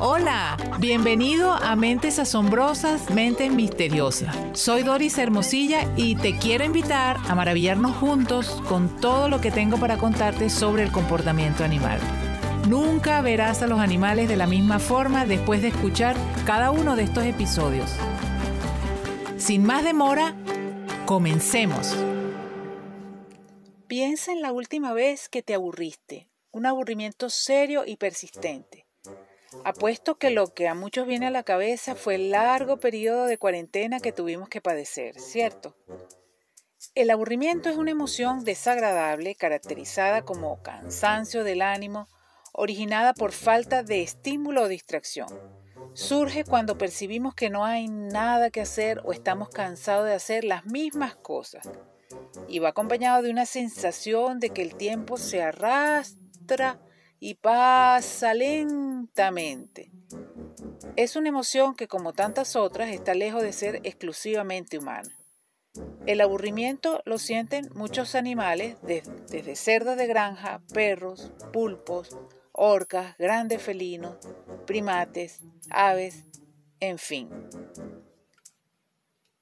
Hola, bienvenido a Mentes Asombrosas, Mentes Misteriosas. Soy Doris Hermosilla y te quiero invitar a maravillarnos juntos con todo lo que tengo para contarte sobre el comportamiento animal. Nunca verás a los animales de la misma forma después de escuchar cada uno de estos episodios. Sin más demora, comencemos. Piensa en la última vez que te aburriste, un aburrimiento serio y persistente. Apuesto que lo que a muchos viene a la cabeza fue el largo periodo de cuarentena que tuvimos que padecer, ¿cierto? El aburrimiento es una emoción desagradable caracterizada como cansancio del ánimo, originada por falta de estímulo o distracción. Surge cuando percibimos que no hay nada que hacer o estamos cansados de hacer las mismas cosas. Y va acompañado de una sensación de que el tiempo se arrastra y pasa lentamente. Es una emoción que, como tantas otras, está lejos de ser exclusivamente humana. El aburrimiento lo sienten muchos animales, desde cerdos de granja, perros, pulpos, orcas, grandes felinos, primates, aves, en fin.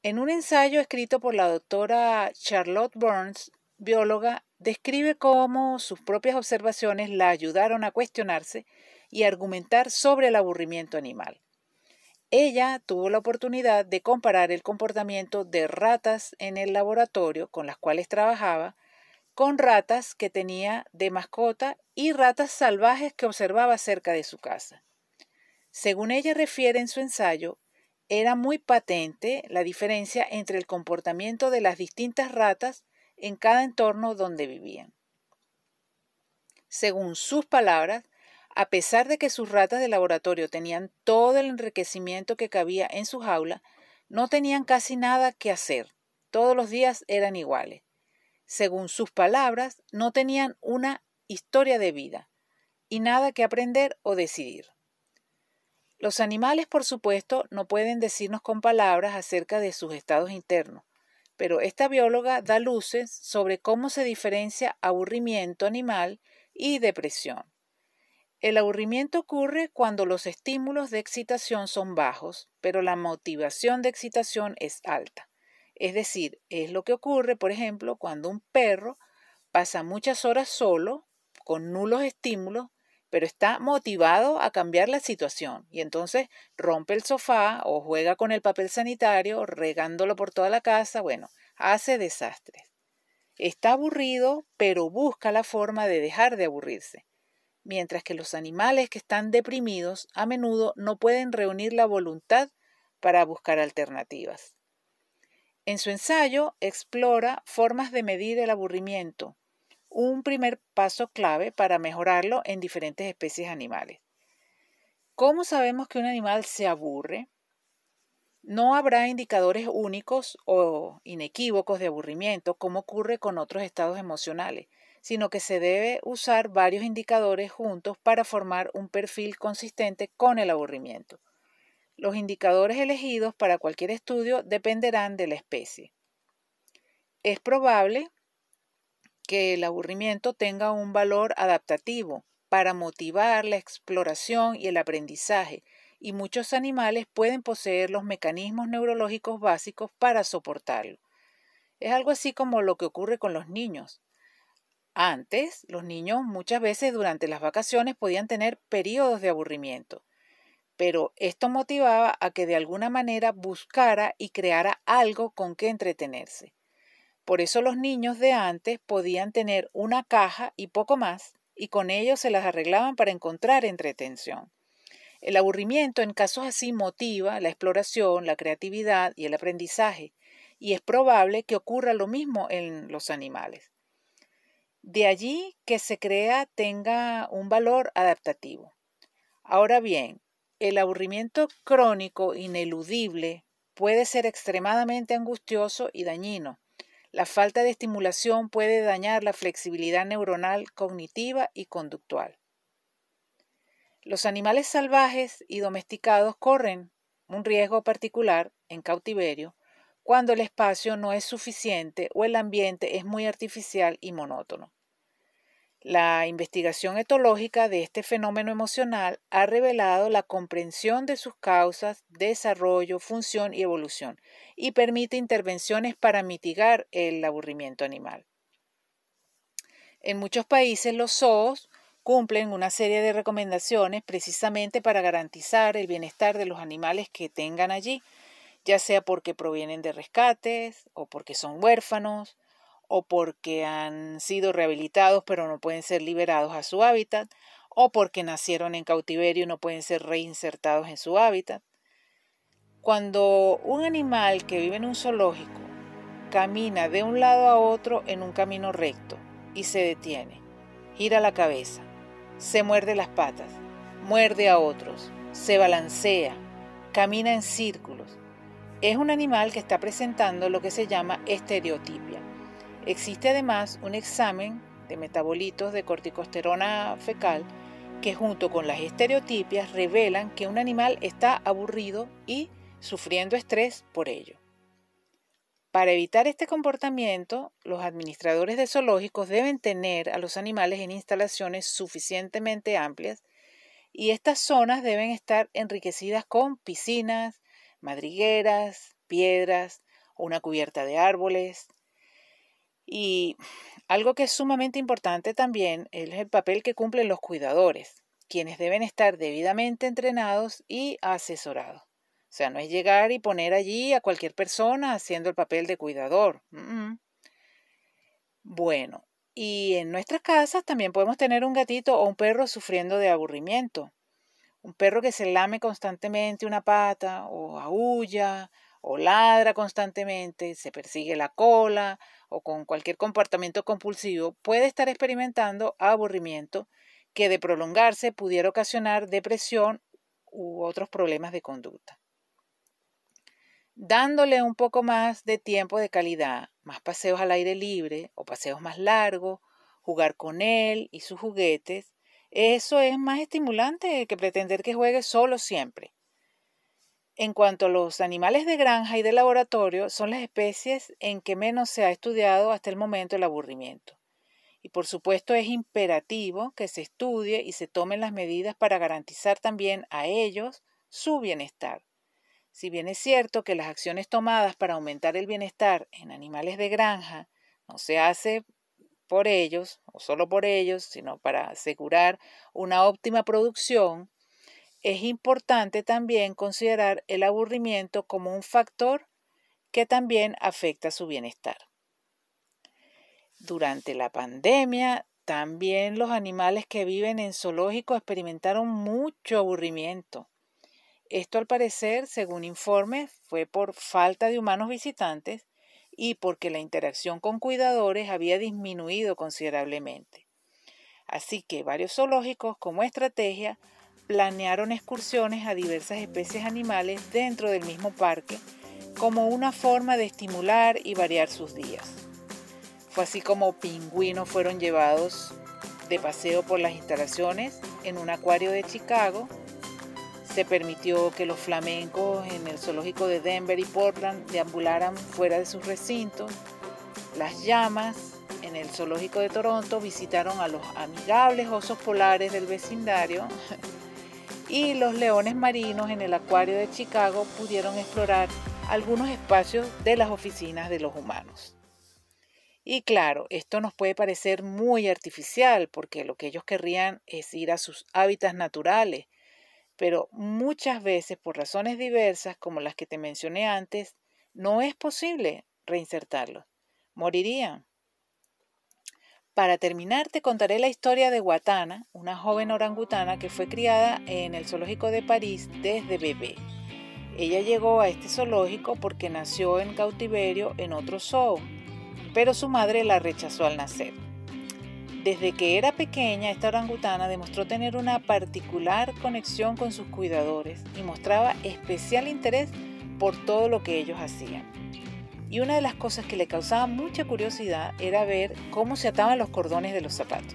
En un ensayo escrito por la doctora Charlotte Burns, bióloga, describe cómo sus propias observaciones la ayudaron a cuestionarse y argumentar sobre el aburrimiento animal. Ella tuvo la oportunidad de comparar el comportamiento de ratas en el laboratorio con las cuales trabajaba con ratas que tenía de mascota y ratas salvajes que observaba cerca de su casa. Según ella refiere en su ensayo, era muy patente la diferencia entre el comportamiento de las distintas ratas en cada entorno donde vivían. Según sus palabras, a pesar de que sus ratas de laboratorio tenían todo el enriquecimiento que cabía en su jaula, no tenían casi nada que hacer. Todos los días eran iguales. Según sus palabras, no tenían una historia de vida y nada que aprender o decidir. Los animales, por supuesto, no pueden decirnos con palabras acerca de sus estados internos, pero esta bióloga da luces sobre cómo se diferencia aburrimiento animal y depresión. El aburrimiento ocurre cuando los estímulos de excitación son bajos, pero la motivación de excitación es alta. Es decir, es lo que ocurre, por ejemplo, cuando un perro pasa muchas horas solo, con nulos estímulos, pero está motivado a cambiar la situación y entonces rompe el sofá o juega con el papel sanitario, regándolo por toda la casa, bueno, hace desastres. Está aburrido, pero busca la forma de dejar de aburrirse, mientras que los animales que están deprimidos a menudo no pueden reunir la voluntad para buscar alternativas. En su ensayo explora formas de medir el aburrimiento, un primer paso clave para mejorarlo en diferentes especies animales. ¿Cómo sabemos que un animal se aburre? No habrá indicadores únicos o inequívocos de aburrimiento como ocurre con otros estados emocionales, sino que se debe usar varios indicadores juntos para formar un perfil consistente con el aburrimiento. Los indicadores elegidos para cualquier estudio dependerán de la especie. Es probable que el aburrimiento tenga un valor adaptativo para motivar la exploración y el aprendizaje, y muchos animales pueden poseer los mecanismos neurológicos básicos para soportarlo. Es algo así como lo que ocurre con los niños. Antes, los niños muchas veces durante las vacaciones podían tener periodos de aburrimiento, pero esto motivaba a que de alguna manera buscara y creara algo con que entretenerse. Por eso los niños de antes podían tener una caja y poco más, y con ello se las arreglaban para encontrar entretención. El aburrimiento en casos así motiva la exploración, la creatividad y el aprendizaje, y es probable que ocurra lo mismo en los animales. De allí que se crea tenga un valor adaptativo. Ahora bien, el aburrimiento crónico ineludible puede ser extremadamente angustioso y dañino. La falta de estimulación puede dañar la flexibilidad neuronal cognitiva y conductual. Los animales salvajes y domesticados corren un riesgo particular en cautiverio cuando el espacio no es suficiente o el ambiente es muy artificial y monótono. La investigación etológica de este fenómeno emocional ha revelado la comprensión de sus causas, desarrollo, función y evolución y permite intervenciones para mitigar el aburrimiento animal. En muchos países los zoos cumplen una serie de recomendaciones precisamente para garantizar el bienestar de los animales que tengan allí, ya sea porque provienen de rescates o porque son huérfanos o porque han sido rehabilitados pero no pueden ser liberados a su hábitat, o porque nacieron en cautiverio y no pueden ser reinsertados en su hábitat. Cuando un animal que vive en un zoológico camina de un lado a otro en un camino recto y se detiene, gira la cabeza, se muerde las patas, muerde a otros, se balancea, camina en círculos, es un animal que está presentando lo que se llama estereotipia Existe además un examen de metabolitos de corticosterona fecal que junto con las estereotipias revelan que un animal está aburrido y sufriendo estrés por ello. Para evitar este comportamiento, los administradores de zoológicos deben tener a los animales en instalaciones suficientemente amplias y estas zonas deben estar enriquecidas con piscinas, madrigueras, piedras, una cubierta de árboles, y algo que es sumamente importante también es el papel que cumplen los cuidadores, quienes deben estar debidamente entrenados y asesorados. O sea, no es llegar y poner allí a cualquier persona haciendo el papel de cuidador. Bueno, y en nuestras casas también podemos tener un gatito o un perro sufriendo de aburrimiento. Un perro que se lame constantemente una pata o aúlla o ladra constantemente, se persigue la cola o con cualquier comportamiento compulsivo puede estar experimentando aburrimiento que de prolongarse pudiera ocasionar depresión u otros problemas de conducta. Dándole un poco más de tiempo de calidad, más paseos al aire libre o paseos más largos, jugar con él y sus juguetes, eso es más estimulante que pretender que juegue solo siempre. En cuanto a los animales de granja y de laboratorio, son las especies en que menos se ha estudiado hasta el momento el aburrimiento. Y por supuesto es imperativo que se estudie y se tomen las medidas para garantizar también a ellos su bienestar. Si bien es cierto que las acciones tomadas para aumentar el bienestar en animales de granja no se hace por ellos o solo por ellos, sino para asegurar una óptima producción, es importante también considerar el aburrimiento como un factor que también afecta su bienestar. Durante la pandemia, también los animales que viven en zoológicos experimentaron mucho aburrimiento. Esto al parecer, según informes, fue por falta de humanos visitantes y porque la interacción con cuidadores había disminuido considerablemente. Así que varios zoológicos como estrategia planearon excursiones a diversas especies animales dentro del mismo parque como una forma de estimular y variar sus días. Fue así como pingüinos fueron llevados de paseo por las instalaciones en un acuario de Chicago. Se permitió que los flamencos en el zoológico de Denver y Portland deambularan fuera de sus recintos. Las llamas en el zoológico de Toronto visitaron a los amigables osos polares del vecindario y los leones marinos en el acuario de Chicago pudieron explorar algunos espacios de las oficinas de los humanos. Y claro, esto nos puede parecer muy artificial porque lo que ellos querrían es ir a sus hábitats naturales, pero muchas veces por razones diversas como las que te mencioné antes, no es posible reinsertarlos. Morirían. Para terminar, te contaré la historia de Watana, una joven orangutana que fue criada en el zoológico de París desde bebé. Ella llegó a este zoológico porque nació en cautiverio en otro zoo, pero su madre la rechazó al nacer. Desde que era pequeña, esta orangutana demostró tener una particular conexión con sus cuidadores y mostraba especial interés por todo lo que ellos hacían y una de las cosas que le causaba mucha curiosidad era ver cómo se ataban los cordones de los zapatos.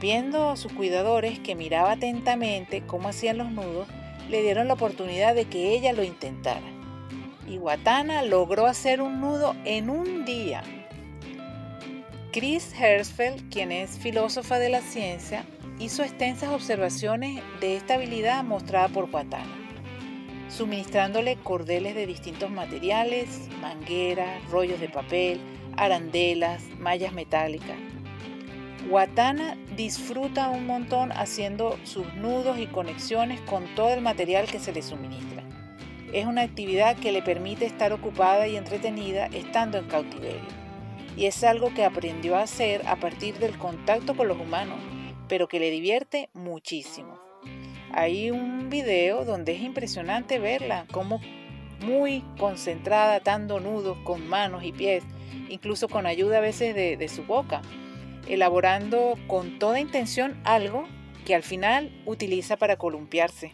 Viendo a sus cuidadores que miraba atentamente cómo hacían los nudos, le dieron la oportunidad de que ella lo intentara. Y Watana logró hacer un nudo en un día. Chris Hersfeld, quien es filósofa de la ciencia, hizo extensas observaciones de esta habilidad mostrada por Watana, suministrándole cordeles de distintos materiales, mangueras, rollos de papel, arandelas, mallas metálicas. Watana disfruta un montón haciendo sus nudos y conexiones con todo el material que se le suministra. Es una actividad que le permite estar ocupada y entretenida estando en cautiverio. Y es algo que aprendió a hacer a partir del contacto con los humanos, pero que le divierte muchísimo. Hay un video donde es impresionante verla, como muy concentrada, atando nudos con manos y pies, incluso con ayuda a veces de, de su boca, elaborando con toda intención algo que al final utiliza para columpiarse.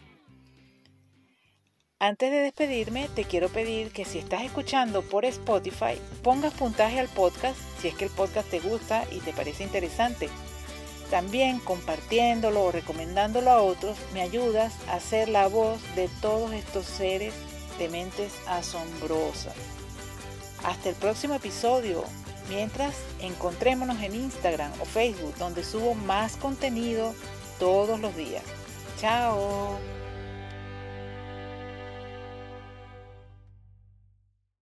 Antes de despedirme, te quiero pedir que si estás escuchando por Spotify, pongas puntaje al podcast si es que el podcast te gusta y te parece interesante. También compartiéndolo o recomendándolo a otros me ayudas a ser la voz de todos estos seres de mentes asombrosas. Hasta el próximo episodio. Mientras, encontrémonos en Instagram o Facebook donde subo más contenido todos los días. Chao.